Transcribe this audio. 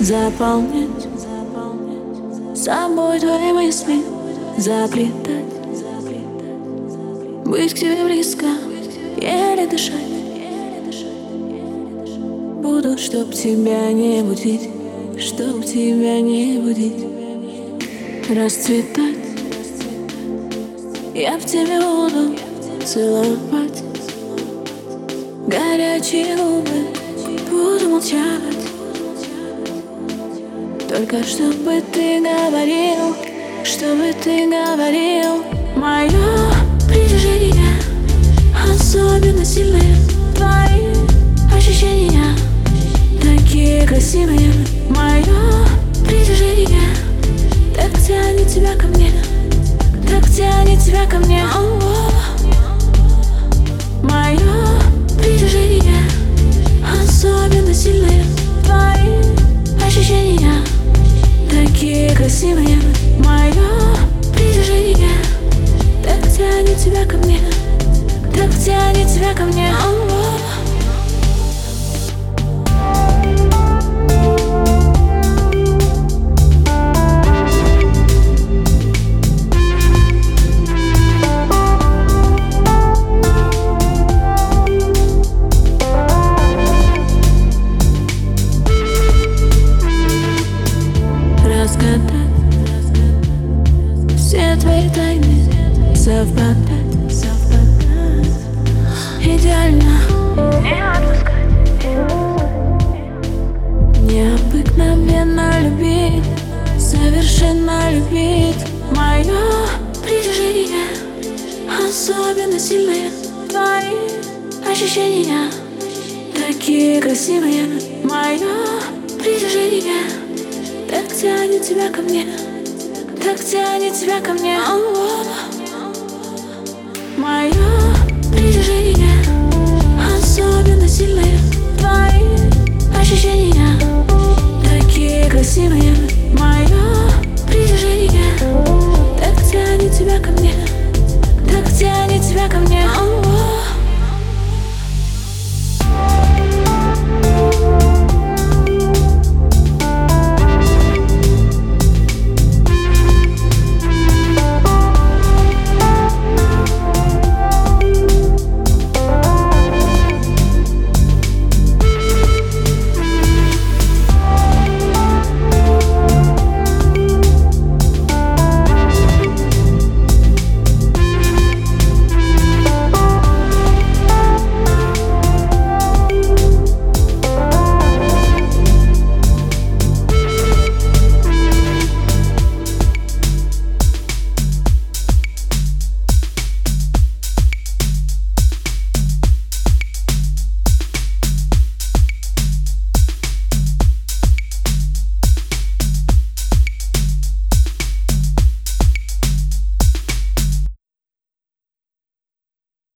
заполнять Собой твои мысли заплетать. Быть к тебе близко, еле дышать. Буду, чтоб тебя не будить Чтоб тебя не будить. Расцветать. Я в тебе буду целовать. Горячие губы буду молчать Только чтобы ты говорил Чтобы ты говорил. Мое притяжение красивое мое притяжение Так тянет тебя ко мне Так тянет тебя ко мне Идеально. Не отпускать Необыкновенно любить, совершенно любить. Мое притяжение. Особенно сильное Твои ощущения. Такие красивые. Мое притяжение. Так тянет тебя ко мне. Так тянет тебя ко мне Мое притяжение